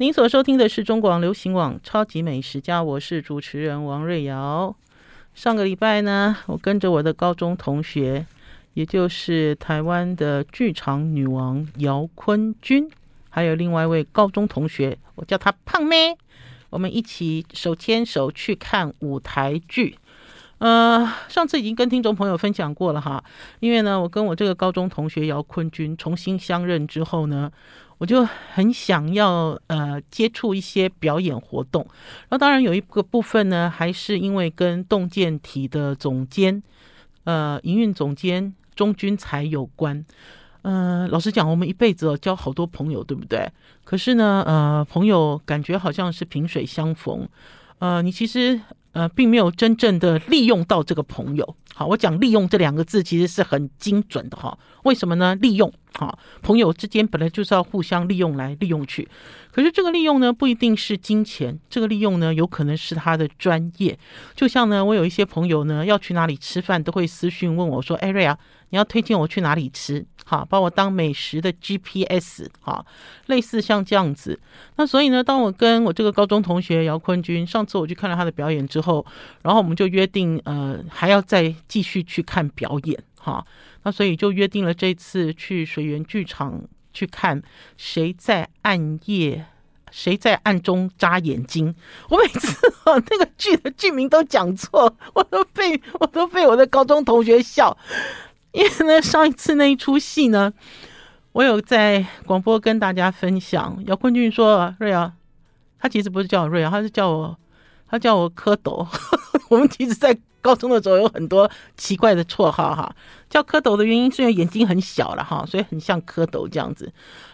您所收听的是中广流行网《超级美食家》，我是主持人王瑞瑶。上个礼拜呢，我跟着我的高中同学，也就是台湾的剧场女王姚坤君，还有另外一位高中同学，我叫她胖妹，我们一起手牵手去看舞台剧。呃，上次已经跟听众朋友分享过了哈，因为呢，我跟我这个高中同学姚坤君重新相认之后呢。我就很想要呃接触一些表演活动，那当然有一个部分呢，还是因为跟动健体的总监呃营运总监钟君才有关。呃，老实讲，我们一辈子交好多朋友，对不对？可是呢，呃，朋友感觉好像是萍水相逢，呃，你其实。呃，并没有真正的利用到这个朋友。好，我讲利用这两个字其实是很精准的哈。为什么呢？利用，哈，朋友之间本来就是要互相利用来利用去。可是这个利用呢，不一定是金钱，这个利用呢，有可能是他的专业。就像呢，我有一些朋友呢，要去哪里吃饭，都会私讯问我说：“哎，瑞啊，你要推荐我去哪里吃？”好，把我当美食的 GPS，好，类似像这样子。那所以呢，当我跟我这个高中同学姚坤君，上次我去看了他的表演之后，然后我们就约定，呃，还要再继续去看表演，哈。那所以就约定了这次去水源剧场去看《谁在暗夜，谁在暗中眨眼睛》。我每次哦，那个剧的剧名都讲错，我都被我都被我的高中同学笑。因为呢，上一次那一出戏呢，我有在广播跟大家分享。姚坤俊说：“瑞啊，他其实不是叫我瑞啊，他是叫我，他叫我蝌蚪。我们其实，在高中的时候有很多奇怪的绰号哈。叫蝌蚪的原因是因为眼睛很小了哈，所以很像蝌蚪这样子。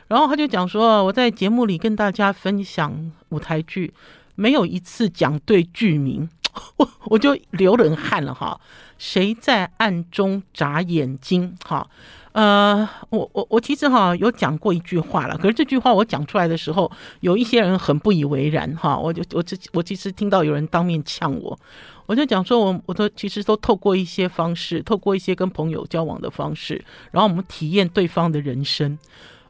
然后他就讲说，我在节目里跟大家分享舞台剧，没有一次讲对剧名。” 我我就流冷汗了哈，谁在暗中眨眼睛？哈，呃，我我我其实哈有讲过一句话了，可是这句话我讲出来的时候，有一些人很不以为然哈。我就我这我其实听到有人当面呛我，我就讲说我我都其实都透过一些方式，透过一些跟朋友交往的方式，然后我们体验对方的人生。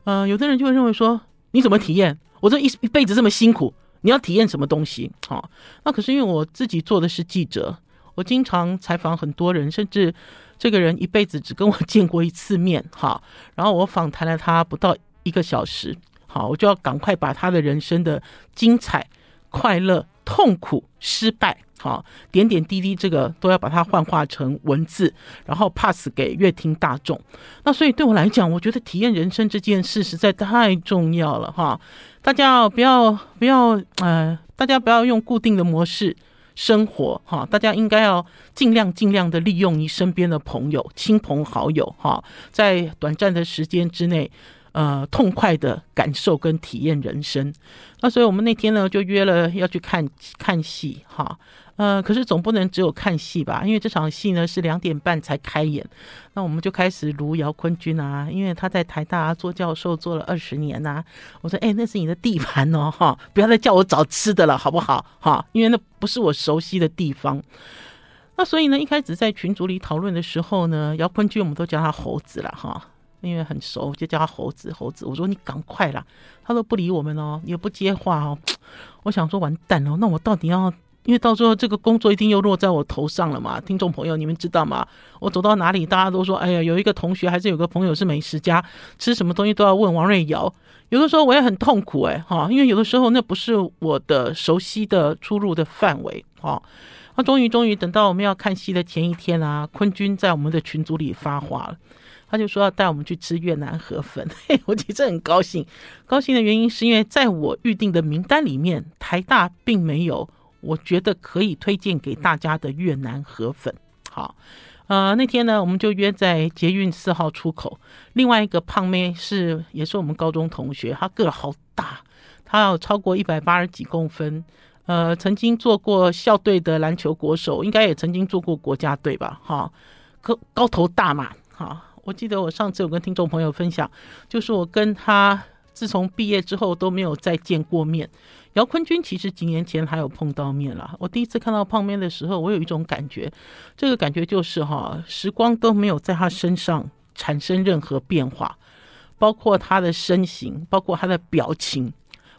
呃，有的人就会认为说，你怎么体验？我这一一辈子这么辛苦。你要体验什么东西？好，那可是因为我自己做的是记者，我经常采访很多人，甚至这个人一辈子只跟我见过一次面，哈，然后我访谈了他不到一个小时，好，我就要赶快把他的人生的精彩、快乐、痛苦、失败。好，点点滴滴，这个都要把它幻化成文字，然后 pass 给乐听大众。那所以对我来讲，我觉得体验人生这件事实在太重要了哈。大家不要不要呃，大家不要用固定的模式生活哈。大家应该要尽量尽量的利用你身边的朋友、亲朋好友哈，在短暂的时间之内。呃，痛快的感受跟体验人生，那所以我们那天呢就约了要去看看戏哈，呃，可是总不能只有看戏吧，因为这场戏呢是两点半才开演，那我们就开始如姚坤君啊，因为他在台大做教授做了二十年呐、啊，我说哎，那是你的地盘哦哈，不要再叫我找吃的了好不好哈，因为那不是我熟悉的地方，那所以呢一开始在群组里讨论的时候呢，姚坤君我们都叫他猴子了哈。因为很熟，就叫他猴子猴子。我说你赶快啦，他都不理我们哦，也不接话哦。我想说完蛋了，那我到底要？因为到时候这个工作一定又落在我头上了嘛。听众朋友，你们知道吗？我走到哪里，大家都说，哎呀，有一个同学还是有个朋友是美食家，吃什么东西都要问王瑞瑶。有的时候我也很痛苦哎哈，因为有的时候那不是我的熟悉的出入的范围哈。那终于终于等到我们要看戏的前一天啊，坤君在我们的群组里发话了。他就说要带我们去吃越南河粉，嘿，我其实很高兴。高兴的原因是因为在我预定的名单里面，台大并没有我觉得可以推荐给大家的越南河粉。好，呃，那天呢，我们就约在捷运四号出口。另外一个胖妹是也是我们高中同学，她个好大，她有超过一百八十几公分，呃，曾经做过校队的篮球国手，应该也曾经做过国家队吧？哈，高高头大马，哈。我记得我上次有跟听众朋友分享，就是我跟他自从毕业之后都没有再见过面。姚坤军其实几年前还有碰到面了。我第一次看到胖妹的时候，我有一种感觉，这个感觉就是哈，时光都没有在他身上产生任何变化，包括他的身形，包括他的表情，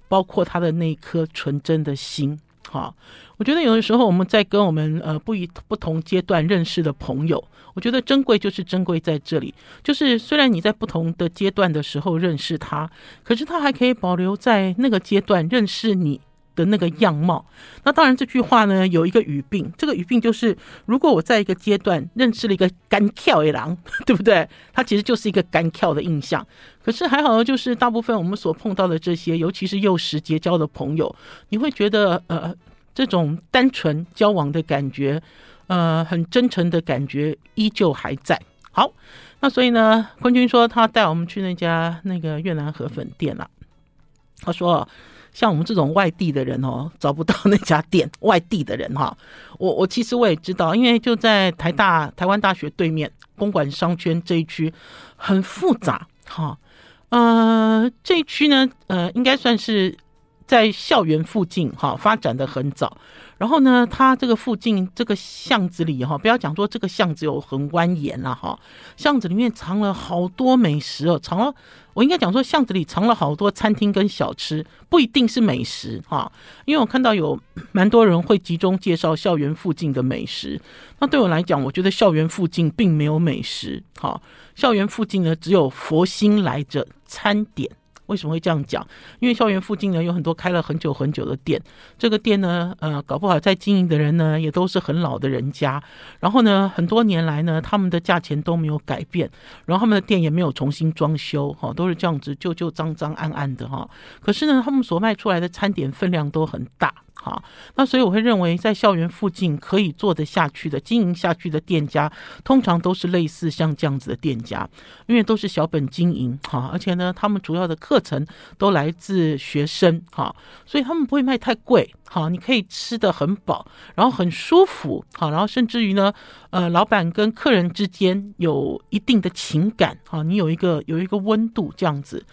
包括他的那颗纯真的心。好，我觉得有的时候我们在跟我们呃不一不同阶段认识的朋友，我觉得珍贵就是珍贵在这里，就是虽然你在不同的阶段的时候认识他，可是他还可以保留在那个阶段认识你的那个样貌。那当然这句话呢有一个语病，这个语病就是如果我在一个阶段认识了一个干跳的狼，对不对？他其实就是一个干跳的印象。可是还好，就是大部分我们所碰到的这些，尤其是幼时结交的朋友，你会觉得呃，这种单纯交往的感觉，呃，很真诚的感觉依旧还在。好，那所以呢，坤君说他带我们去那家那个越南河粉店了。他说，像我们这种外地的人哦，找不到那家店。外地的人哈，我我其实我也知道，因为就在台大台湾大学对面公馆商圈这一区，很复杂哈。呃，这一区呢，呃，应该算是在校园附近哈，发展的很早。然后呢，它这个附近这个巷子里哈，不要讲说这个巷子有很蜿蜒了哈，巷子里面藏了好多美食哦，藏了，我应该讲说巷子里藏了好多餐厅跟小吃，不一定是美食哈，因为我看到有 蛮多人会集中介绍校园附近的美食，那对我来讲，我觉得校园附近并没有美食哈，校园附近呢只有佛心来着餐点。为什么会这样讲？因为校园附近呢有很多开了很久很久的店，这个店呢，呃，搞不好在经营的人呢也都是很老的人家。然后呢，很多年来呢，他们的价钱都没有改变，然后他们的店也没有重新装修，哈，都是这样子旧旧脏脏暗暗的哈。可是呢，他们所卖出来的餐点分量都很大。好，那所以我会认为，在校园附近可以做得下去的、经营下去的店家，通常都是类似像这样子的店家，因为都是小本经营，哈，而且呢，他们主要的课程都来自学生，哈，所以他们不会卖太贵。好，你可以吃得很饱，然后很舒服，好，然后甚至于呢，呃，老板跟客人之间有一定的情感，好，你有一个有一个温度这样子。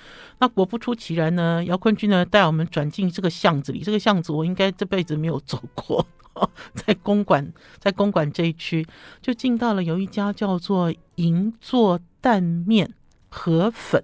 那果不出其然呢，姚坤君呢带我们转进这个巷子里，这个巷子我应该这辈子没有走过，在公馆，在公馆这一区就进到了有一家叫做银座蛋面河粉。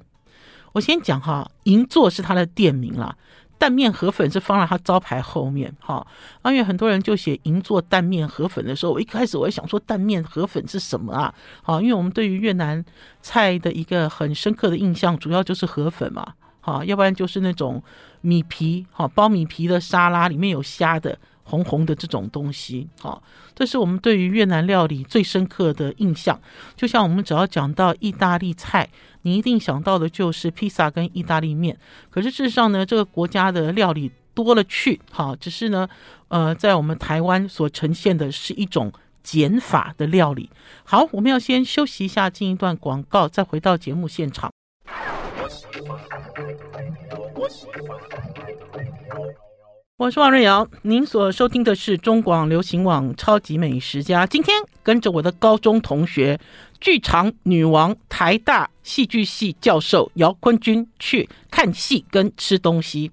我先讲哈，银座是他的店名啦。蛋面河粉是放在他招牌后面，哈，因为很多人就写银座蛋面河粉的时候，我一开始我也想说蛋面河粉是什么啊？好，因为我们对于越南菜的一个很深刻的印象，主要就是河粉嘛，好，要不然就是那种米皮，好，包米皮的沙拉，里面有虾的。红红的这种东西，好，这是我们对于越南料理最深刻的印象。就像我们只要讲到意大利菜，你一定想到的就是披萨跟意大利面。可是事实上呢，这个国家的料理多了去，好，只是呢，呃，在我们台湾所呈现的是一种减法的料理。好，我们要先休息一下，进一段广告，再回到节目现场。我是王瑞瑶，您所收听的是中广流行网《超级美食家》。今天跟着我的高中同学、剧场女王、台大戏剧系教授姚坤君去看戏跟吃东西。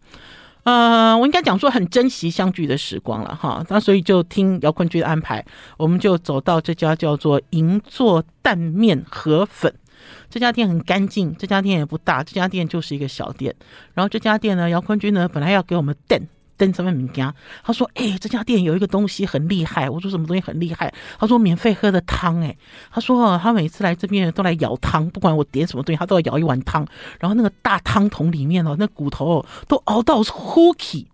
呃，我应该讲说很珍惜相聚的时光了哈。那所以就听姚坤君的安排，我们就走到这家叫做银座蛋面河粉。这家店很干净，这家店也不大，这家店就是一个小店。然后这家店呢，姚坤君呢本来要给我们垫。登什么名家？他说：“哎、这家店有一个东西很厉害。”我说：“什么东西很厉害？”他说：“免费喝的汤。”哎，他说：“他每次来这边都来舀汤，不管我点什么东西，他都要舀一碗汤。然后那个大汤桶里面哦，那骨头，都熬到糊起。”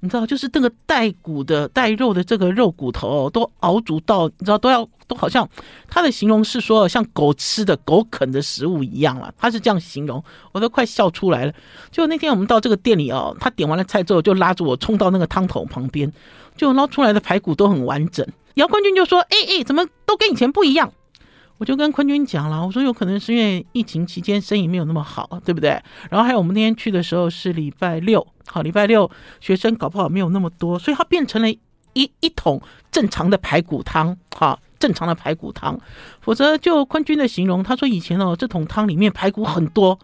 你知道，就是那个带骨的、带肉的这个肉骨头哦，都熬煮到，你知道都要都好像他的形容是说像狗吃的、狗啃的食物一样了。他是这样形容，我都快笑出来了。就那天我们到这个店里哦，他点完了菜之后，就拉着我冲到那个汤桶旁边，就捞出来的排骨都很完整。姚冠军就说：“哎哎，怎么都跟以前不一样？”我就跟坤君讲了，我说有可能是因为疫情期间生意没有那么好，对不对？然后还有我们那天去的时候是礼拜六，好，礼拜六学生搞不好没有那么多，所以它变成了一一桶正常的排骨汤，好，正常的排骨汤。否则就坤君的形容，他说以前哦，这桶汤里面排骨很多，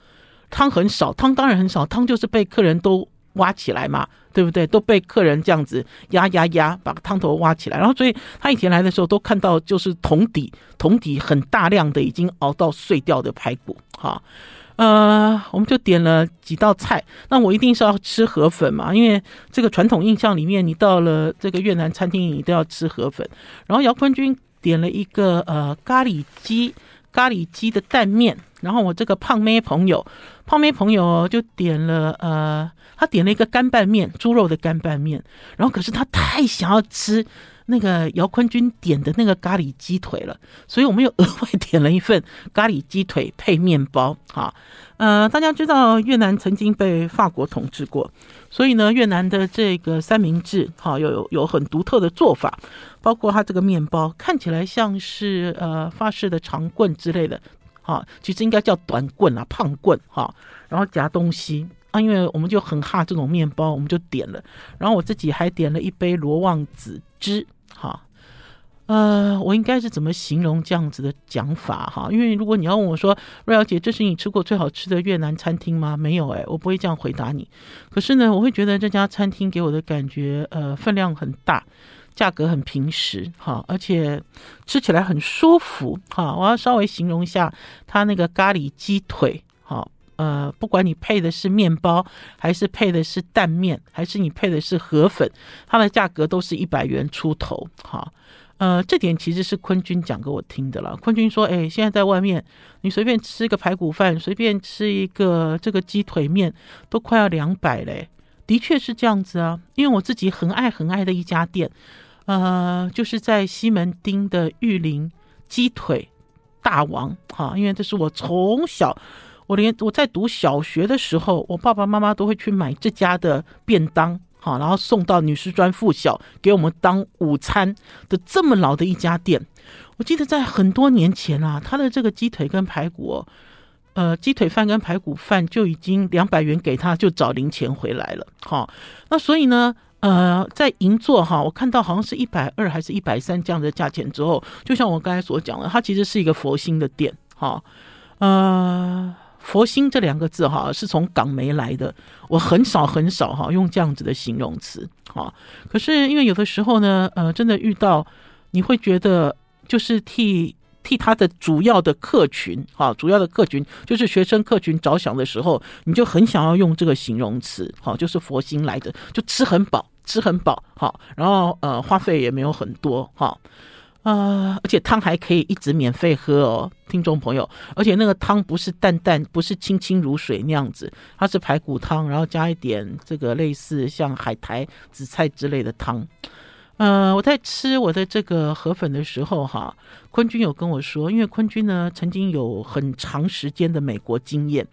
汤很少，汤当然很少，汤就是被客人都。挖起来嘛，对不对？都被客人这样子压压压，把汤头挖起来。然后，所以他以前来的时候都看到，就是桶底桶底很大量的已经熬到碎掉的排骨，哈。呃，我们就点了几道菜。那我一定是要吃河粉嘛，因为这个传统印象里面，你到了这个越南餐厅，你都要吃河粉。然后姚坤军点了一个呃咖喱鸡，咖喱鸡的蛋面。然后我这个胖妹朋友，胖妹朋友就点了呃，他点了一个干拌面，猪肉的干拌面。然后可是他太想要吃。那个姚坤军点的那个咖喱鸡腿了，所以我们又额外点了一份咖喱鸡腿配面包。哈，呃，大家知道越南曾经被法国统治过，所以呢，越南的这个三明治哈有有有很独特的做法，包括它这个面包看起来像是呃法式的长棍之类的，哈，其实应该叫短棍啊，胖棍哈，然后夹东西。啊，因为我们就很怕这种面包，我们就点了。然后我自己还点了一杯罗望子汁，呃，我应该是怎么形容这样子的讲法哈？因为如果你要问我说，瑞瑶姐，这是你吃过最好吃的越南餐厅吗？没有诶，我不会这样回答你。可是呢，我会觉得这家餐厅给我的感觉，呃，分量很大，价格很平实，哈，而且吃起来很舒服，哈。我要稍微形容一下它那个咖喱鸡腿，哈。呃，不管你配的是面包，还是配的是蛋面，还是你配的是河粉，它的价格都是一百元出头。哈，呃，这点其实是坤君讲给我听的了。坤君说：“哎，现在在外面，你随便吃个排骨饭，随便吃一个这个鸡腿面，都快要两百嘞。”的确是这样子啊，因为我自己很爱很爱的一家店，呃，就是在西门町的玉林鸡腿大王。哈，因为这是我从小。我连我在读小学的时候，我爸爸妈妈都会去买这家的便当，好，然后送到女师专附小给我们当午餐的这么老的一家店。我记得在很多年前啊，他的这个鸡腿跟排骨，呃，鸡腿饭跟排骨饭就已经两百元给他，就找零钱回来了。好，那所以呢，呃，在银座哈，我看到好像是一百二还是一百三这样的价钱之后，就像我刚才所讲的，它其实是一个佛心的店，哈，呃。佛心这两个字哈，是从港媒来的。我很少很少哈用这样子的形容词哈。可是因为有的时候呢，呃，真的遇到你会觉得就是替替他的主要的客群哈，主要的客群就是学生客群着想的时候，你就很想要用这个形容词哈，就是佛心来的，就吃很饱，吃很饱哈，然后呃花费也没有很多哈。啊、而且汤还可以一直免费喝哦，听众朋友。而且那个汤不是淡淡，不是清清如水那样子，它是排骨汤，然后加一点这个类似像海苔、紫菜之类的汤。呃，我在吃我的这个河粉的时候，哈，坤军有跟我说，因为坤军呢曾经有很长时间的美国经验，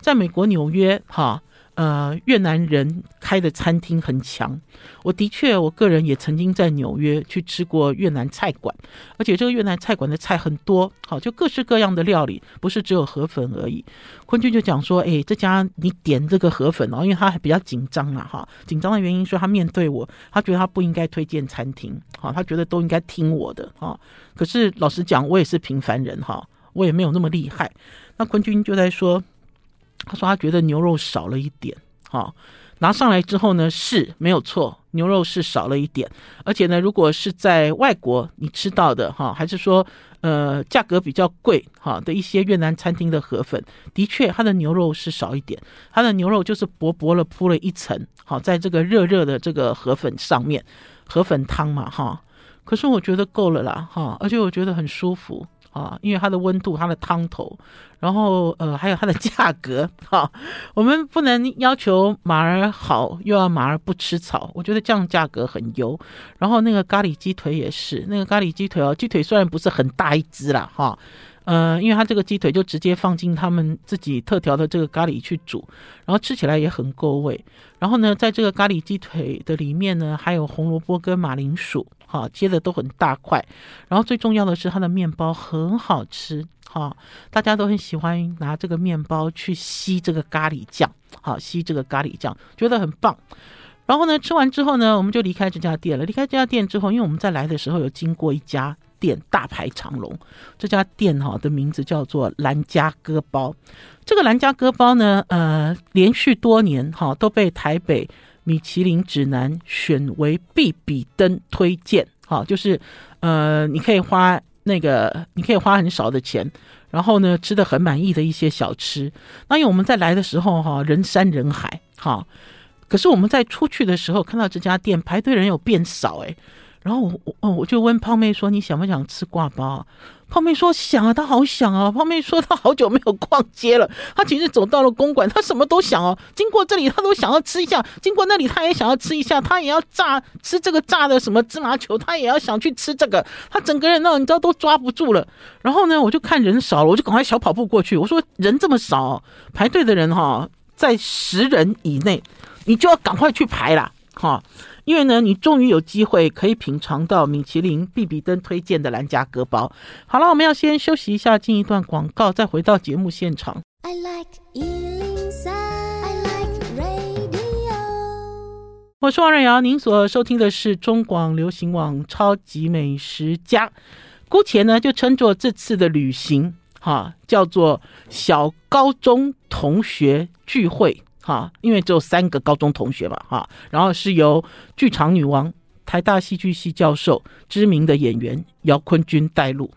在美国纽约，哈。呃，越南人开的餐厅很强。我的确，我个人也曾经在纽约去吃过越南菜馆，而且这个越南菜馆的菜很多，好，就各式各样的料理，不是只有河粉而已。坤军就讲说，哎，这家你点这个河粉哦，因为他还比较紧张啊，哈，紧张的原因是他面对我，他觉得他不应该推荐餐厅，好，他觉得都应该听我的，哈。可是老实讲，我也是平凡人，哈，我也没有那么厉害。那坤军就在说。他说他觉得牛肉少了一点，哈，拿上来之后呢，是没有错，牛肉是少了一点，而且呢，如果是在外国你吃到的哈，还是说呃价格比较贵哈的一些越南餐厅的河粉，的确它的牛肉是少一点，它的牛肉就是薄薄的铺了一层，好，在这个热热的这个河粉上面，河粉汤嘛哈，可是我觉得够了啦哈，而且我觉得很舒服。啊，因为它的温度、它的汤头，然后呃，还有它的价格，哈，我们不能要求马儿好，又要马儿不吃草。我觉得这样价格很优。然后那个咖喱鸡腿也是，那个咖喱鸡腿哦，鸡腿虽然不是很大一只啦，哈，呃，因为它这个鸡腿就直接放进他们自己特调的这个咖喱去煮，然后吃起来也很够味。然后呢，在这个咖喱鸡腿的里面呢，还有红萝卜跟马铃薯。好，切的都很大块，然后最重要的是它的面包很好吃，哈，大家都很喜欢拿这个面包去吸这个咖喱酱，好，吸这个咖喱酱，觉得很棒。然后呢，吃完之后呢，我们就离开这家店了。离开这家店之后，因为我们在来的时候有经过一家店，大排长龙。这家店哈的名字叫做兰家割包。这个兰家割包呢，呃，连续多年哈都被台北。米其林指南选为必比登推荐，好，就是呃，你可以花那个，你可以花很少的钱，然后呢吃得很满意的一些小吃。那因为我们在来的时候哈，人山人海哈，可是我们在出去的时候看到这家店排队人有变少诶。然后我我我就问胖妹说，你想不想吃挂包？胖妹说想啊，她好想啊。胖妹说她好久没有逛街了，她其实走到了公馆，她什么都想哦。经过这里，她都想要吃一下；经过那里，她也想要吃一下。她也要炸吃这个炸的什么芝麻球，她也要想去吃这个。她整个人呢，你知道都抓不住了。然后呢，我就看人少了，我就赶快小跑步过去。我说人这么少，排队的人哈，在十人以内，你就要赶快去排啦，哈。因为呢，你终于有机会可以品尝到米其林必比登推荐的兰家格包。好了，我们要先休息一下，进一段广告，再回到节目现场。I like 103, I like radio。我是王瑞瑶，您所收听的是中广流行网《超级美食家》，姑且呢就称作这次的旅行哈，叫做小高中同学聚会。哈，因为只有三个高中同学嘛，哈，然后是由剧场女王、台大戏剧系教授、知名的演员姚坤君带路。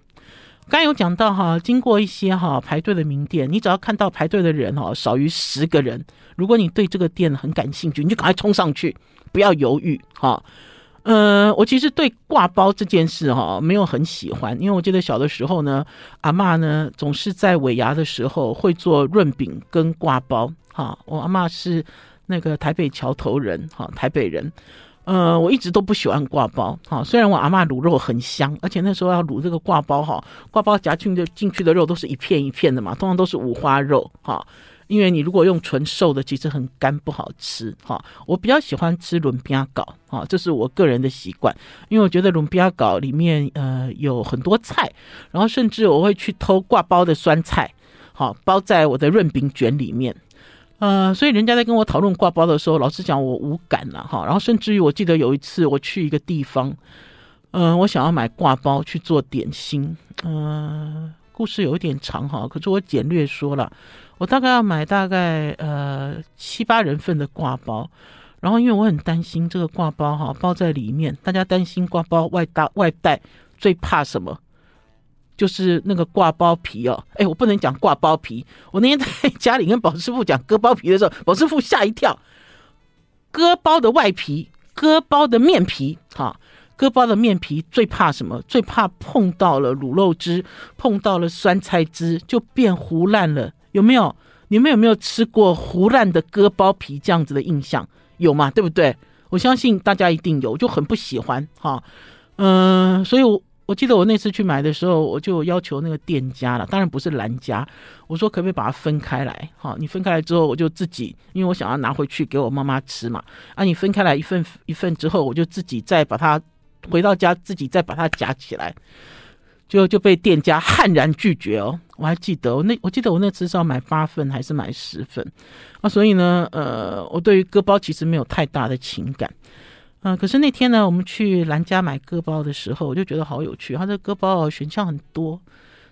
刚有讲到哈，经过一些哈排队的名店，你只要看到排队的人哈少于十个人，如果你对这个店很感兴趣，你就赶快冲上去，不要犹豫哈。呃，我其实对挂包这件事哈没有很喜欢，因为我记得小的时候呢，阿嬷呢总是在尾牙的时候会做润饼跟挂包。哈，我阿嬷是那个台北桥头人，哈，台北人。呃，我一直都不喜欢挂包，哈，虽然我阿嬷卤肉很香，而且那时候要卤这个挂包，哈，挂包夹进的进去的肉都是一片一片的嘛，通常都是五花肉，哈。因为你如果用纯瘦的，其实很干不好吃哈。我比较喜欢吃润饼糕哈，这是我个人的习惯。因为我觉得润饼糕里面呃有很多菜，然后甚至我会去偷挂包的酸菜，好包在我的润饼卷里面。呃，所以人家在跟我讨论挂包的时候，老实讲我无感了哈。然后甚至于我记得有一次我去一个地方，嗯、呃，我想要买挂包去做点心，嗯、呃，故事有一点长哈，可是我简略说了。我大概要买大概呃七八人份的挂包，然后因为我很担心这个挂包哈包在里面，大家担心挂包外搭外带最怕什么？就是那个挂包皮哦，哎，我不能讲挂包皮。我那天在家里跟宝师傅讲割包皮的时候，宝师傅吓一跳。割包的外皮，割包的面皮，哈，割包的面皮最怕什么？最怕碰到了卤肉汁，碰到了酸菜汁就变糊烂了。有没有？你们有没有吃过糊烂的割包皮这样子的印象？有吗？对不对？我相信大家一定有，就很不喜欢哈。嗯、所以我我记得我那次去买的时候，我就要求那个店家了，当然不是蓝家，我说可不可以把它分开来？哈，你分开来之后，我就自己，因为我想要拿回去给我妈妈吃嘛。啊，你分开来一份一份之后，我就自己再把它回到家，自己再把它夹起来。就就被店家悍然拒绝哦，我还记得我那我记得我那次是要买八份还是买十份啊？所以呢，呃，我对于割包其实没有太大的情感，嗯、可是那天呢，我们去兰家买割包的时候，我就觉得好有趣，它这割包选项很多，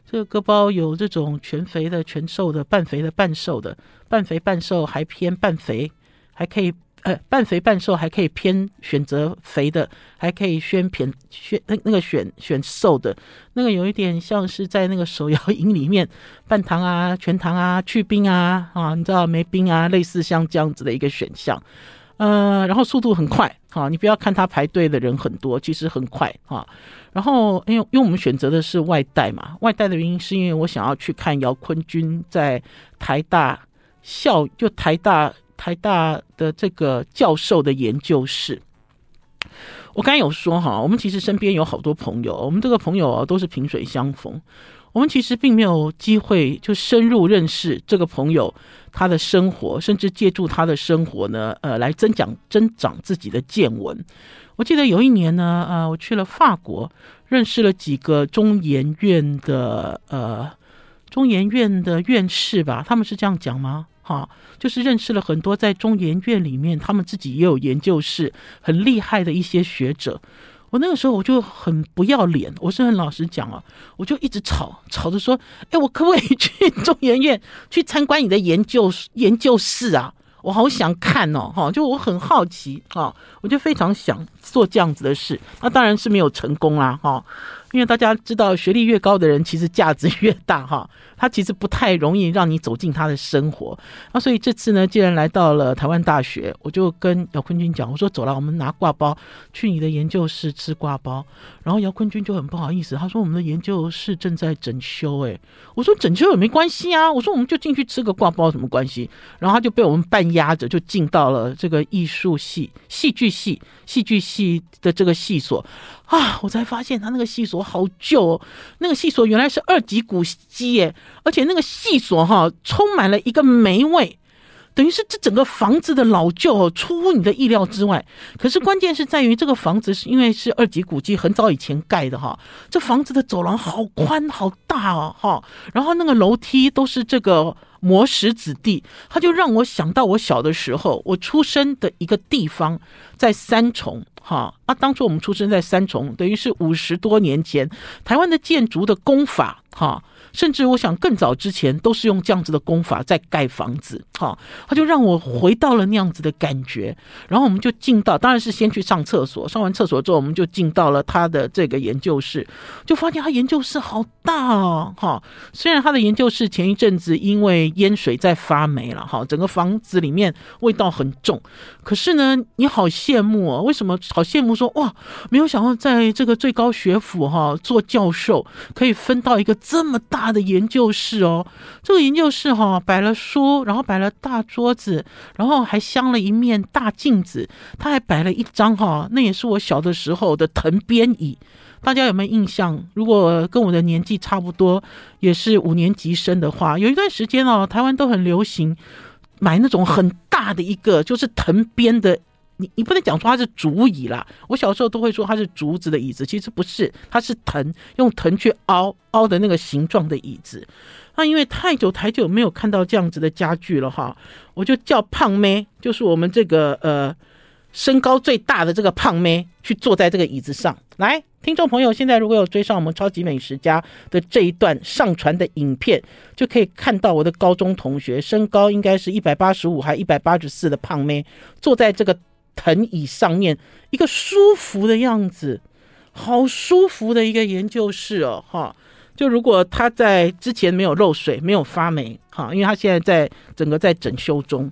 这个割包有这种全肥的、全瘦的、半肥的、半瘦的，半肥半瘦还偏半肥，还可以。呃，半肥半瘦还可以偏选择肥的，还可以选偏选那那个选选瘦的，那个有一点像是在那个手摇饮里面半糖啊、全糖啊、去冰啊啊，你知道没冰啊，类似像这样子的一个选项。呃，然后速度很快哈，你不要看他排队的人很多，其实很快哈。然后因为因为我们选择的是外带嘛，外带的原因是因为我想要去看姚坤君在台大校就台大。台大的这个教授的研究室，我刚才有说哈，我们其实身边有好多朋友，我们这个朋友啊都是萍水相逢，我们其实并没有机会就深入认识这个朋友他的生活，甚至借助他的生活呢，呃，来增长增长自己的见闻。我记得有一年呢，呃，我去了法国，认识了几个中研院的呃中研院的院士吧，他们是这样讲吗？啊，就是认识了很多在中研院里面，他们自己也有研究室，很厉害的一些学者。我那个时候我就很不要脸，我是很老实讲啊，我就一直吵吵着说，哎，我可不可以去 中研院去参观你的研究研究室啊？我好想看哦，哈，就我很好奇啊，我就非常想做这样子的事。那当然是没有成功啦，哈。因为大家知道，学历越高的人其实价值越大哈，他其实不太容易让你走进他的生活。那所以这次呢，既然来到了台湾大学，我就跟姚坤军讲，我说走了，我们拿挂包去你的研究室吃挂包。然后姚坤军就很不好意思，他说我们的研究室正在整修，哎，我说整修也没关系啊，我说我们就进去吃个挂包什么关系？然后他就被我们半压着就进到了这个艺术系、戏剧系、戏剧系的这个系所。啊！我才发现他那个系所好旧哦，那个系所原来是二级古迹耶，而且那个系所哈充满了一个霉味，等于是这整个房子的老旧哦，出乎你的意料之外。可是关键是在于这个房子是因为是二级古迹，很早以前盖的哈，这房子的走廊好宽好大哦哈，然后那个楼梯都是这个。磨石子地，他就让我想到我小的时候，我出生的一个地方在三重，哈啊，当初我们出生在三重，等于是五十多年前，台湾的建筑的工法，哈。甚至我想更早之前都是用这样子的功法在盖房子，哈，他就让我回到了那样子的感觉。然后我们就进到，当然是先去上厕所，上完厕所之后，我们就进到了他的这个研究室，就发现他研究室好大哦，哈。虽然他的研究室前一阵子因为淹水在发霉了，哈，整个房子里面味道很重，可是呢，你好羡慕哦，为什么好羡慕？说哇，没有想到在这个最高学府哈做教授，可以分到一个这么大。他的研究室哦，这个研究室哈、哦、摆了书，然后摆了大桌子，然后还镶了一面大镜子，他还摆了一张哈、哦，那也是我小的时候的藤编椅，大家有没有印象？如果跟我的年纪差不多，也是五年级生的话，有一段时间哦，台湾都很流行买那种很大的一个，就是藤编的。你你不能讲说它是竹椅啦，我小时候都会说它是竹子的椅子，其实不是，它是藤，用藤去凹凹的那个形状的椅子。那因为太久太久没有看到这样子的家具了哈，我就叫胖妹，就是我们这个呃身高最大的这个胖妹去坐在这个椅子上。来，听众朋友，现在如果有追上我们超级美食家的这一段上传的影片，就可以看到我的高中同学身高应该是一百八十五还一百八十四的胖妹坐在这个。藤椅上面一个舒服的样子，好舒服的一个研究室哦，哈！就如果他在之前没有漏水、没有发霉，哈，因为他现在在整个在整修中。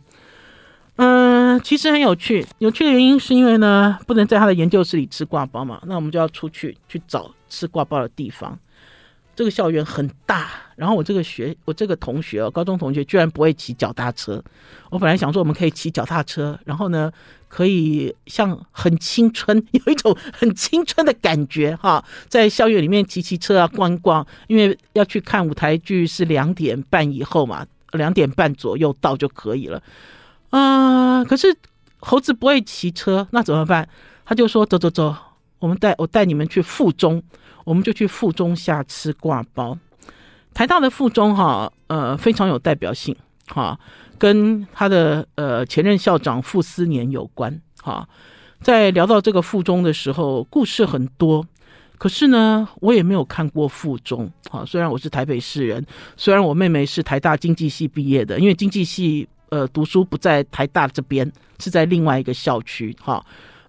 嗯，其实很有趣，有趣的原因是因为呢，不能在他的研究室里吃挂包嘛，那我们就要出去去找吃挂包的地方。这个校园很大，然后我这个学我这个同学哦，高中同学居然不会骑脚踏车。我本来想说我们可以骑脚踏车，然后呢，可以像很青春，有一种很青春的感觉哈，在校园里面骑骑车啊，逛逛。因为要去看舞台剧是两点半以后嘛，两点半左右到就可以了。啊、可是猴子不会骑车，那怎么办？他就说走走走，我们带我带你们去附中。我们就去附中下吃挂包，台大的附中哈，呃，非常有代表性哈，跟他的呃前任校长傅斯年有关哈。在聊到这个附中的时候，故事很多，可是呢，我也没有看过附中哈。虽然我是台北市人，虽然我妹妹是台大经济系毕业的，因为经济系呃读书不在台大这边，是在另外一个校区哈。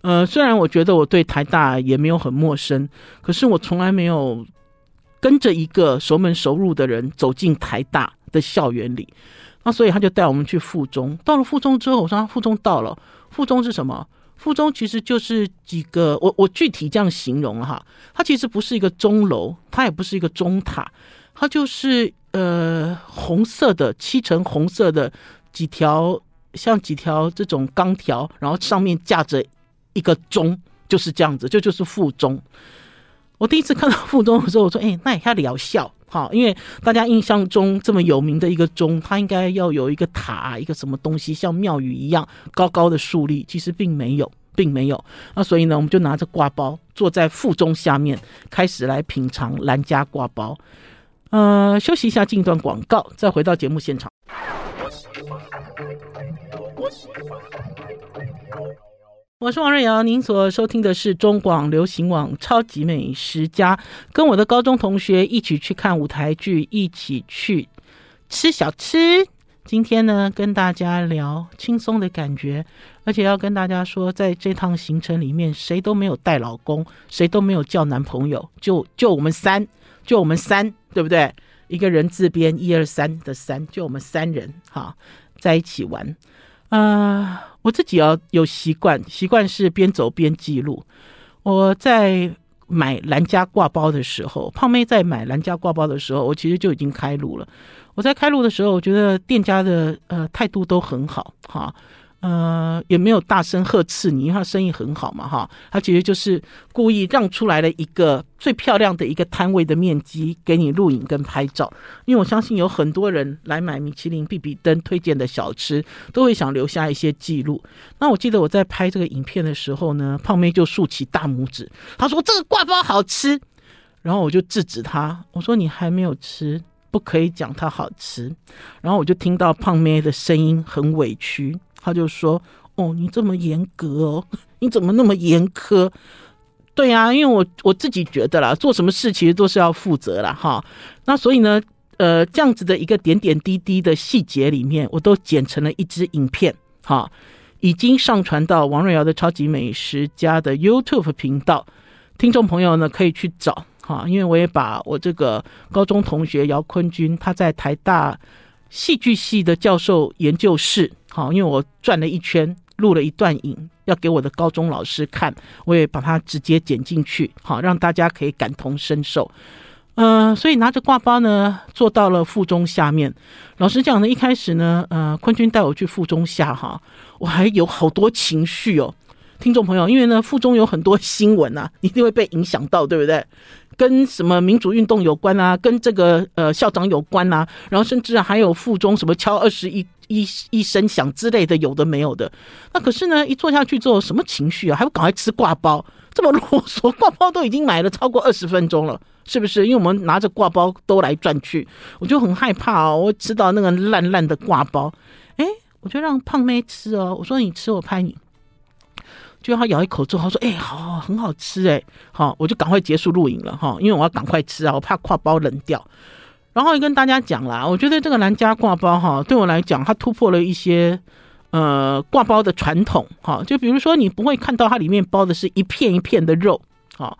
呃，虽然我觉得我对台大也没有很陌生，可是我从来没有跟着一个熟门熟路的人走进台大的校园里。那所以他就带我们去附中。到了附中之后，我说：“附中到了，附中是什么？附中其实就是几个，我我具体这样形容哈，它其实不是一个钟楼，它也不是一个钟塔，它就是呃红色的漆成红色的几条，像几条这种钢条，然后上面架着。”一个钟就是这样子，这就，就是附中。我第一次看到附中的时候，我说：“哎、那也太疗效哈！”因为大家印象中这么有名的一个钟，它应该要有一个塔，一个什么东西，像庙宇一样高高的竖立。其实并没有，并没有。那所以呢，我们就拿着挂包坐在附中下面，开始来品尝兰家挂包。呃，休息一下，进一段广告，再回到节目现场。我是王瑞瑶，您所收听的是中广流行网《超级美食家》，跟我的高中同学一起去看舞台剧，一起去吃小吃。今天呢，跟大家聊轻松的感觉，而且要跟大家说，在这趟行程里面，谁都没有带老公，谁都没有叫男朋友，就就我们三，就我们三，对不对？一个人字边一二三的三，就我们三人哈，在一起玩。啊、我自己要有习惯，习惯是边走边记录。我在买蓝家挂包的时候，胖妹在买蓝家挂包的时候，我其实就已经开路了。我在开路的时候，我觉得店家的呃态度都很好哈，呃也没有大声呵斥你，因为他生意很好嘛哈，他其实就是故意让出来了一个最漂亮的一个摊位的面积给你录影跟拍照，因为我相信有很多人来买米其林必比登推荐的小吃，都会想留下一些记录。那我记得我在拍这个影片的时候呢，胖妹就竖起大拇指，她说这个挂包好吃，然后我就制止她，我说你还没有吃。不可以讲它好吃，然后我就听到胖妹的声音很委屈，他就说：“哦，你这么严格哦，你怎么那么严苛？”对啊，因为我我自己觉得啦，做什么事其实都是要负责啦。哈。那所以呢，呃，这样子的一个点点滴滴的细节里面，我都剪成了一支影片，哈，已经上传到王瑞瑶的超级美食家的 YouTube 频道，听众朋友呢可以去找。哈，因为我也把我这个高中同学姚坤军，他在台大戏剧系的教授研究室，好，因为我转了一圈，录了一段影，要给我的高中老师看，我也把它直接剪进去，好，让大家可以感同身受。嗯、呃，所以拿着挂包呢，坐到了附中下面。老实讲呢，一开始呢，呃，坤君带我去附中下，哈，我还有好多情绪哦，听众朋友，因为呢，附中有很多新闻啊，一定会被影响到，对不对？跟什么民主运动有关啊？跟这个呃校长有关啊？然后甚至还有附中什么敲二十一一一声响之类的，有的没有的。那可是呢，一坐下去之后，什么情绪啊？还不赶快吃挂包？这么啰嗦，挂包都已经买了超过二十分钟了，是不是？因为我们拿着挂包兜来转去，我就很害怕哦。我吃到那个烂烂的挂包，哎，我就让胖妹吃哦。我说你吃，我拍你。就他咬一口之后，他说：“哎、好，很好吃，哎，好，我就赶快结束录影了哈，因为我要赶快吃啊，我怕挂包冷掉。然后也跟大家讲啦，我觉得这个蓝家挂包哈，对我来讲，它突破了一些呃挂包的传统哈，就比如说你不会看到它里面包的是一片一片的肉，好，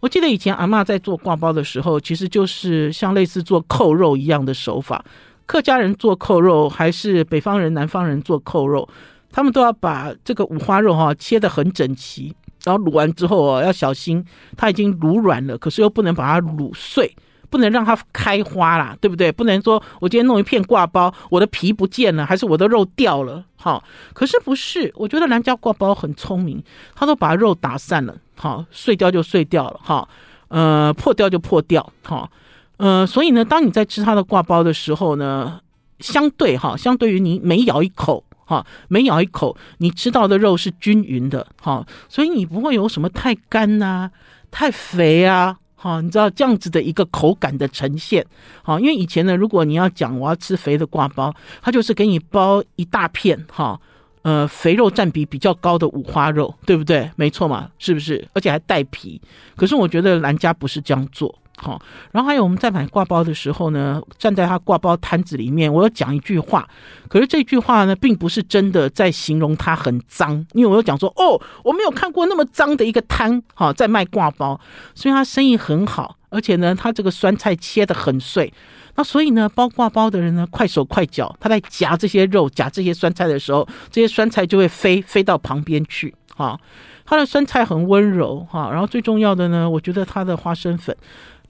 我记得以前阿嬷在做挂包的时候，其实就是像类似做扣肉一样的手法，客家人做扣肉还是北方人、南方人做扣肉。”他们都要把这个五花肉哈切得很整齐，然后卤完之后哦，要小心，它已经卤软了，可是又不能把它卤碎，不能让它 开花啦，对不对？不能说我今天弄一片挂包，我的皮不见了，还是我的肉掉了，哈。可是不是？我觉得蓝家挂包很聪明，他都把肉打散了，哈，碎掉就碎掉了，哈，呃，破掉就破掉，哈，呃，所以呢，当你在吃它的挂包的时候呢，相对哈，相对于你每咬一口。哈，每咬一口，你吃到的肉是均匀的，哈，所以你不会有什么太干呐、太肥啊，哈，你知道这样子的一个口感的呈现，好，因为以前呢，如果你要讲我要吃肥的挂包，它就是给你包一大片，哈，呃，肥肉占比比较高的五花肉，对不对？没错嘛，是不是？而且还带皮。可是我觉得兰家不是这样做。好，然后还有我们在买挂包的时候呢，站在他挂包摊子里面，我要讲一句话，可是这句话呢，并不是真的在形容他很脏，因为我有讲说，哦，我没有看过那么脏的一个摊，哈，在卖挂包，所以他生意很好，而且呢，他这个酸菜切得很碎，那所以呢，包挂包的人呢，快手快脚，他在夹这些肉、夹这些酸菜的时候，这些酸菜就会飞飞到旁边去，哈，他的酸菜很温柔，哈，然后最重要的呢，我觉得他的花生粉。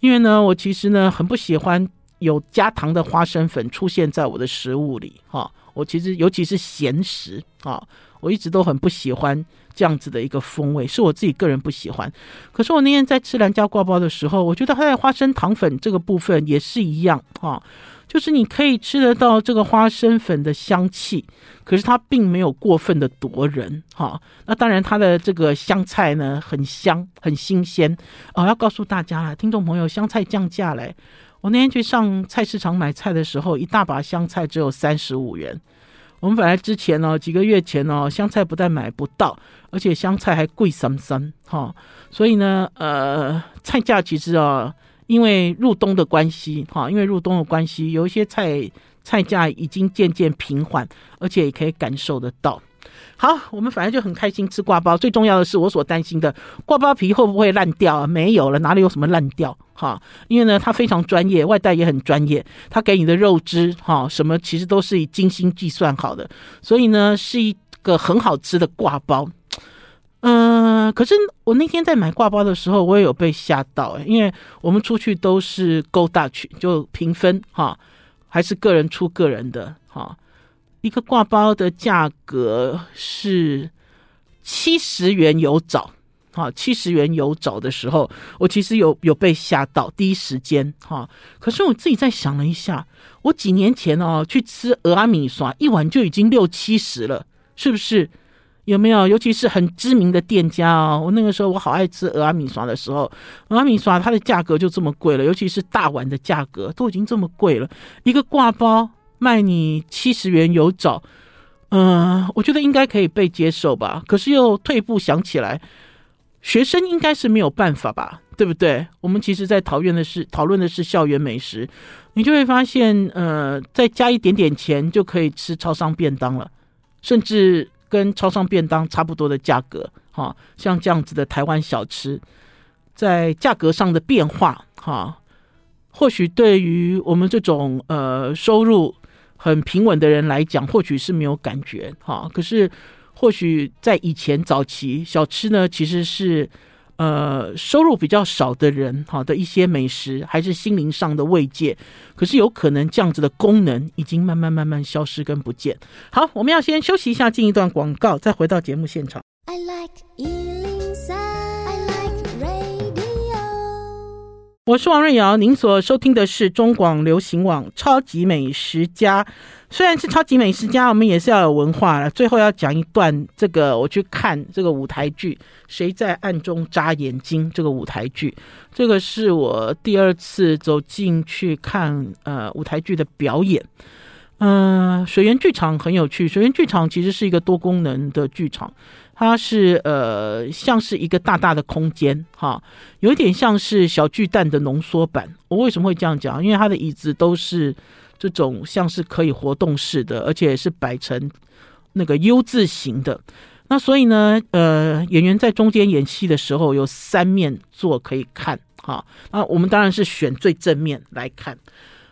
因为呢，我其实呢很不喜欢有加糖的花生粉出现在我的食物里，哈，我其实尤其是咸食，啊，我一直都很不喜欢这样子的一个风味，是我自己个人不喜欢。可是我那天在吃蓝家挂包的时候，我觉得它在花生糖粉这个部分也是一样，哈。就是你可以吃得到这个花生粉的香气，可是它并没有过分的夺人哈。那当然，它的这个香菜呢很香，很新鲜哦。要告诉大家了，听众朋友，香菜降价嘞！我那天去上菜市场买菜的时候，一大把香菜只有三十五元。我们本来之前呢，几个月前呢，香菜不但买不到，而且香菜还贵三三哈。所以呢，呃，菜价其实啊。因为入冬的关系，哈，因为入冬的关系，有一些菜菜价已经渐渐平缓，而且也可以感受得到。好，我们反正就很开心吃挂包。最重要的是，我所担心的挂包皮会不会烂掉啊？没有了，哪里有什么烂掉？哈，因为呢，它非常专业，外带也很专业，它给你的肉汁哈，什么其实都是以精心计算好的，所以呢，是一个很好吃的挂包。可是我那天在买挂包的时候，我也有被吓到，因为我们出去都是 Go Dutch，就平分哈，还是个人出个人的哈。一个挂包的价格是七十元有找，哈，七十元有找的时候，我其实有有被吓到，第一时间哈。可是我自己再想了一下，我几年前哦去吃蚵仔面线，一碗就已经六七十了，是不是？有没有？尤其是很知名的店家哦，我那个时候我好爱吃蚵仔面线的时候，蚵仔面线它的价格就这么贵了，尤其是大碗的价格都已经这么贵了，一个挂包。卖你七十元有找，嗯、我觉得应该可以被接受吧。可是又退步想起来，学生应该是没有办法吧，对不对？我们其实在讨论的是讨论的是校园美食，你就会发现，呃，再加一点点钱就可以吃超商便当了，甚至跟超商便当差不多的价格。哈，像这样子的台湾小吃，在价格上的变化，哈，或许对于我们这种呃收入。很平稳的人来讲，或许是没有感觉哈。可是，或许在以前早期，小吃呢其实是呃收入比较少的人好的一些美食，还是心灵上的慰藉。可是有可能这样子的功能已经慢慢慢慢消失跟不见。好，我们要先休息一下，进一段广告，再回到节目现场。I like 我是王瑞瑶，您所收听的是中广流行网《超级美食家》。虽然是超级美食家，我们也是要有文化了。最后要讲一段这个，我去看这个舞台剧《谁在暗中眨眼睛》这个舞台剧，这个是我第二次走进去看呃舞台剧的表演。嗯、水源剧场很有趣。水源剧场其实是一个多功能的剧场。它是呃，像是一个大大的空间，哈，有一点像是小巨蛋的浓缩版。我为什么会这样讲？因为它的椅子都是这种像是可以活动式的，而且是摆成那个 U 字形的。那所以呢，呃，演员在中间演戏的时候有三面座可以看，哈。那我们当然是选最正面来看。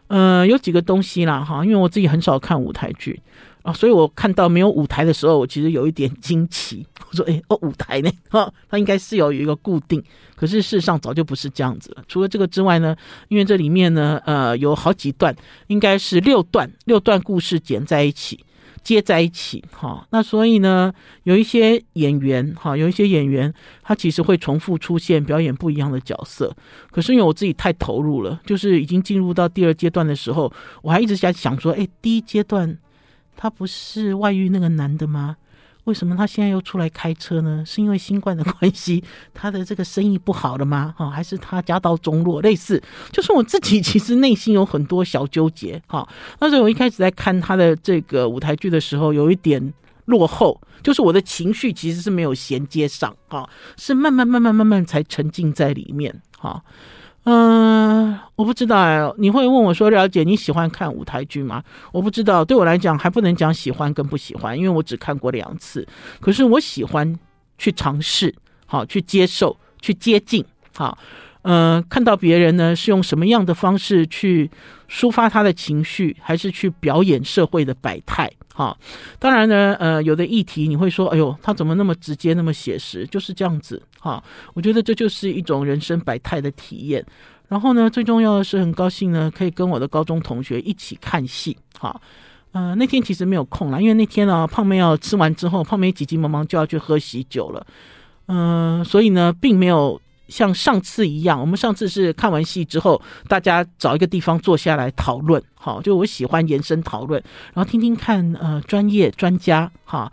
呃，有几个东西啦，哈，因为我自己很少看舞台剧。啊，所以我看到没有舞台的时候，我其实有一点惊奇。我说：“哎，哦，舞台呢？哈，它应该是有一个固定，可是事实上早就不是这样子了。除了这个之外呢，因为这里面呢，呃，有好几段，应该是六段，六段故事剪在一起。”接在一起，哈，那所以呢，有一些演员，哈，有一些演员，他其实会重复出现，表演不一样的角色。可是因为我自己太投入了，就是已经进入到第二阶段的时候，我还一直在想说，哎，第一阶段他不是外遇那个男的吗？为什么他现在又出来开车呢？是因为新冠的关系，他的这个生意不好了吗？哈，还是他家道中落？类似，就是我自己 其实内心有很多小纠结。哈，那时候我一开始在看他的这个舞台剧的时候，有一点落后，就是我的情绪其实是没有衔接上，哈，是慢慢慢慢慢慢才沉浸在里面，哈。嗯、我不知道哎，你会问我说：“了解你喜欢看舞台剧吗？”我不知道，对我来讲还不能讲喜欢跟不喜欢，因为我只看过两次。可是我喜欢去尝试，好去接受，去接近，好。呃，看到别人呢是用什么样的方式去抒发他的情绪，还是去表演社会的百态？哈，当然呢，呃，有的议题你会说，哎呦，他怎么那么直接，那么写实？就是这样子，哈。我觉得这就是一种人生百态的体验。然后呢，最重要的是很高兴呢，可以跟我的高中同学一起看戏，哈。呃，那天其实没有空啦，因为那天呢，胖妹要吃完之后，胖妹急急忙忙就要去喝喜酒了，嗯、所以呢，并没有。像上次一样，我们上次是看完戏之后，大家找一个地方坐下来讨论，好，就我喜欢延伸讨论，然后听听看，呃，专业专家，哈。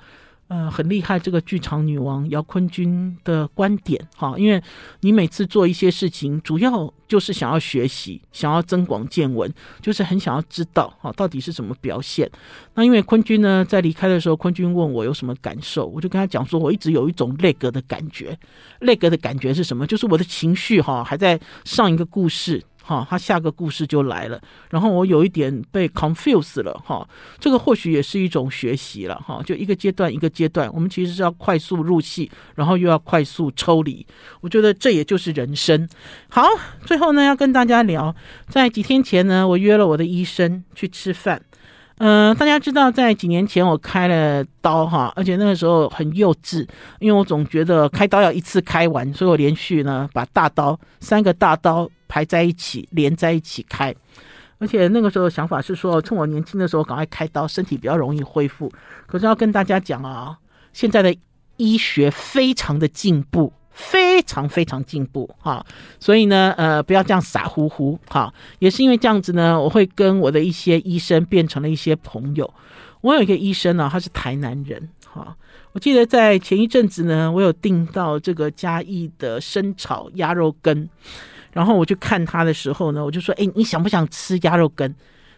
呃，很厉害，这个剧场女王姚坤君的观点哈，因为你每次做一些事情，主要就是想要学习，想要增广见闻，就是很想要知道哈，到底是怎么表现。那因为坤君呢，在离开的时候，坤君问我有什么感受，我就跟他讲说，我一直有一种累格的感觉，累格的感觉是什么？就是我的情绪哈，还在上一个故事。哈，他下个故事就来了，然后我有一点被 confuse 了哈，这个或许也是一种学习了哈，就一个阶段一个阶段，我们其实是要快速入戏，然后又要快速抽离，我觉得这也就是人生。好，最后呢要跟大家聊，在几天前呢，我约了我的医生去吃饭。嗯、大家知道，在几年前我开了刀哈，而且那个时候很幼稚，因为我总觉得开刀要一次开完，所以我连续呢把大刀三个大刀排在一起连在一起开，而且那个时候想法是说，趁我年轻的时候赶快开刀，身体比较容易恢复。可是要跟大家讲啊，现在的医学非常的进步。非常非常进步哈，所以呢，呃，不要这样傻乎乎哈。也是因为这样子呢，我会跟我的一些医生变成了一些朋友。我有一个医生呢，他是台南人哈。我记得在前一阵子呢，我有订到这个嘉义的生炒鸭肉羹，然后我去看他的时候呢，我就说：“哎，你想不想吃鸭肉羹？”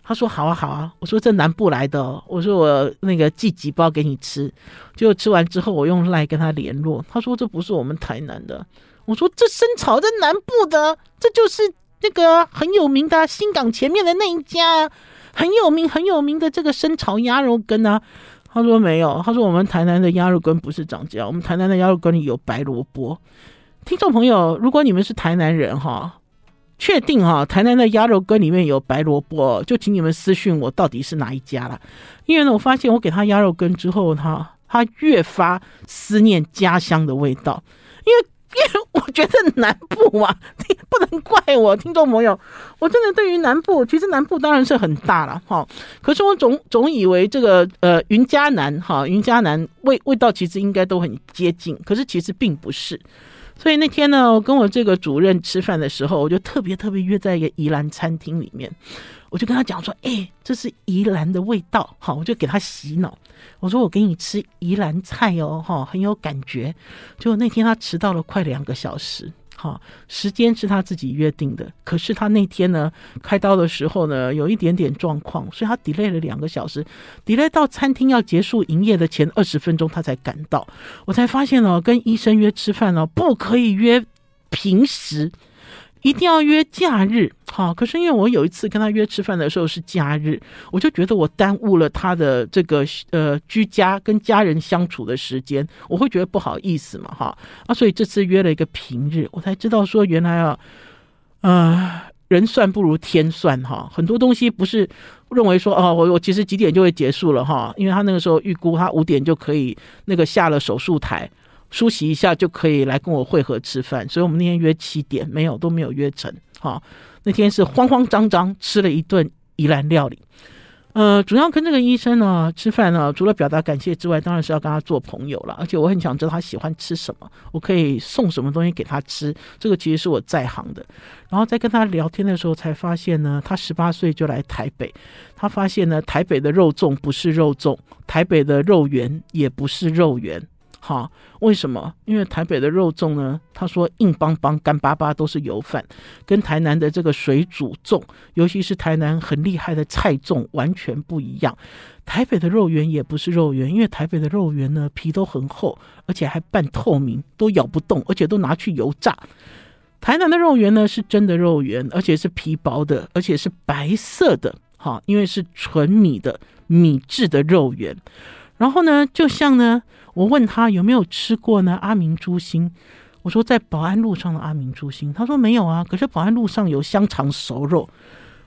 他说好啊好啊，我说这南部来的，我说我那个寄几包给你吃，结果吃完之后我用赖跟他联络，他说这不是我们台南的，我说这生炒在南部的，这就是那个很有名的新港前面的那一家，很有名很有名的这个生炒鸭肉羹啊，他说没有，他说我们台南的鸭肉羹不是长这样，我们台南的鸭肉羹里有白萝卜，听众朋友，如果你们是台南人哈。确定哈，台南的鸭肉羹里面有白萝卜，就请你们私讯我到底是哪一家了。因为呢，我发现我给他鸭肉羹之后，他他越发思念家乡的味道。因为因为我觉得南部嘛，不能怪我听众朋友，我真的对于南部，其实南部当然是很大了哈。可是我总总以为这个呃云嘉南哈，云嘉南味味道其实应该都很接近，可是其实并不是。所以那天呢，我跟我这个主任吃饭的时候，我就特别特别约在一个宜兰餐厅里面，我就跟他讲说：“哎，这是宜兰的味道，好，我就给他洗脑。我说我给你吃宜兰菜哦，哈，很有感觉。”结果那天他迟到了快两个小时。好，时间是他自己约定的，可是他那天呢，开刀的时候呢，有一点点状况，所以他 delay 了两个小时，delay 到餐厅要结束营业的前二十分钟，他才赶到。我才发现哦，跟医生约吃饭哦，不可以约平时。一定要约假日，好，可是因为我有一次跟他约吃饭的时候是假日，我就觉得我耽误了他的这个呃居家跟家人相处的时间，我会觉得不好意思嘛，哈啊，所以这次约了一个平日，我才知道说原来啊，呃，人算不如天算哈，很多东西不是认为说哦，我我其实几点就会结束了哈，因为他那个时候预估他五点就可以那个下了手术台。梳洗一下就可以来跟我会合吃饭，所以我们那天约七点，没有都没有约成。哈，那天是慌慌张张吃了一顿宜兰料理。呃，主要跟这个医生呢吃饭呢，除了表达感谢之外，当然是要跟他做朋友了。而且我很想知道他喜欢吃什么，我可以送什么东西给他吃。这个其实是我在行的。然后在跟他聊天的时候，才发现呢，他十八岁就来台北，他发现呢，台北的肉粽不是肉粽，台北的肉圆也不是肉圆。好，为什么？因为台北的肉粽呢，他说硬邦邦、干巴巴都是油饭，跟台南的这个水煮粽，尤其是台南很厉害的菜粽，完全不一样。台北的肉圆也不是肉圆，因为台北的肉圆呢，皮都很厚，而且还半透明，都咬不动，而且都拿去油炸。台南的肉圆呢，是真的肉圆，而且是皮薄的，而且是白色的。好，因为是纯米的米制的肉圆。然后呢，就像呢，我问他有没有吃过呢？阿明猪心，我说在保安路上的阿明猪心，他说没有啊。可是保安路上有香肠熟肉，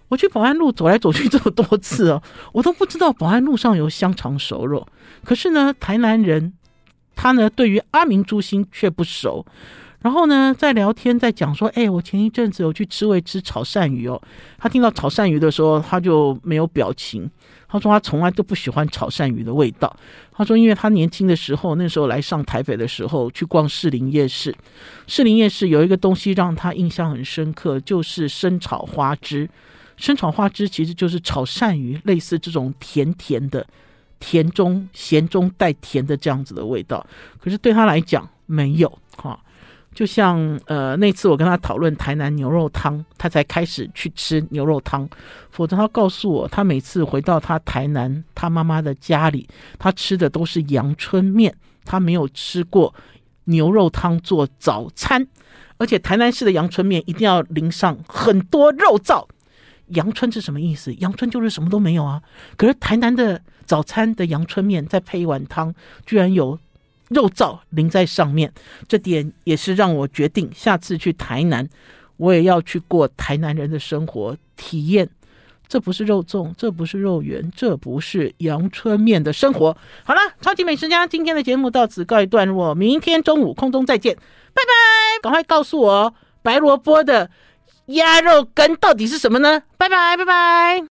我去保安路走来走去这么多次哦，我都不知道保安路上有香肠熟肉。可是呢，台南人他呢，对于阿明猪心却不熟。然后呢，在聊天，在讲说，哎，我前一阵子有去吃味吃炒鳝鱼哦。他听到炒鳝鱼的时候，他就没有表情。他说他从来都不喜欢炒鳝鱼的味道。他说，因为他年轻的时候，那时候来上台北的时候，去逛士林夜市。士林夜市有一个东西让他印象很深刻，就是生炒花枝。生炒花枝其实就是炒鳝鱼，类似这种甜甜的、甜中咸中带甜的这样子的味道。可是对他来讲，没有哈。就像呃那次我跟他讨论台南牛肉汤，他才开始去吃牛肉汤。否则他告诉我，他每次回到他台南他妈妈的家里，他吃的都是阳春面，他没有吃过牛肉汤做早餐。而且台南市的阳春面一定要淋上很多肉燥。阳春是什么意思？阳春就是什么都没有啊。可是台南的早餐的阳春面再配一碗汤，居然有肉燥淋在上面，这点也是让我决定下次去台南，我也要去过台南人的生活体验。这不是肉粽，这不是肉圆，这不是阳春面的生活。好了，超级美食家今天的节目到此告一段落，明天中午空中再见，拜拜！赶快告诉我白萝卜的鸭肉羹到底是什么呢？拜拜，拜拜。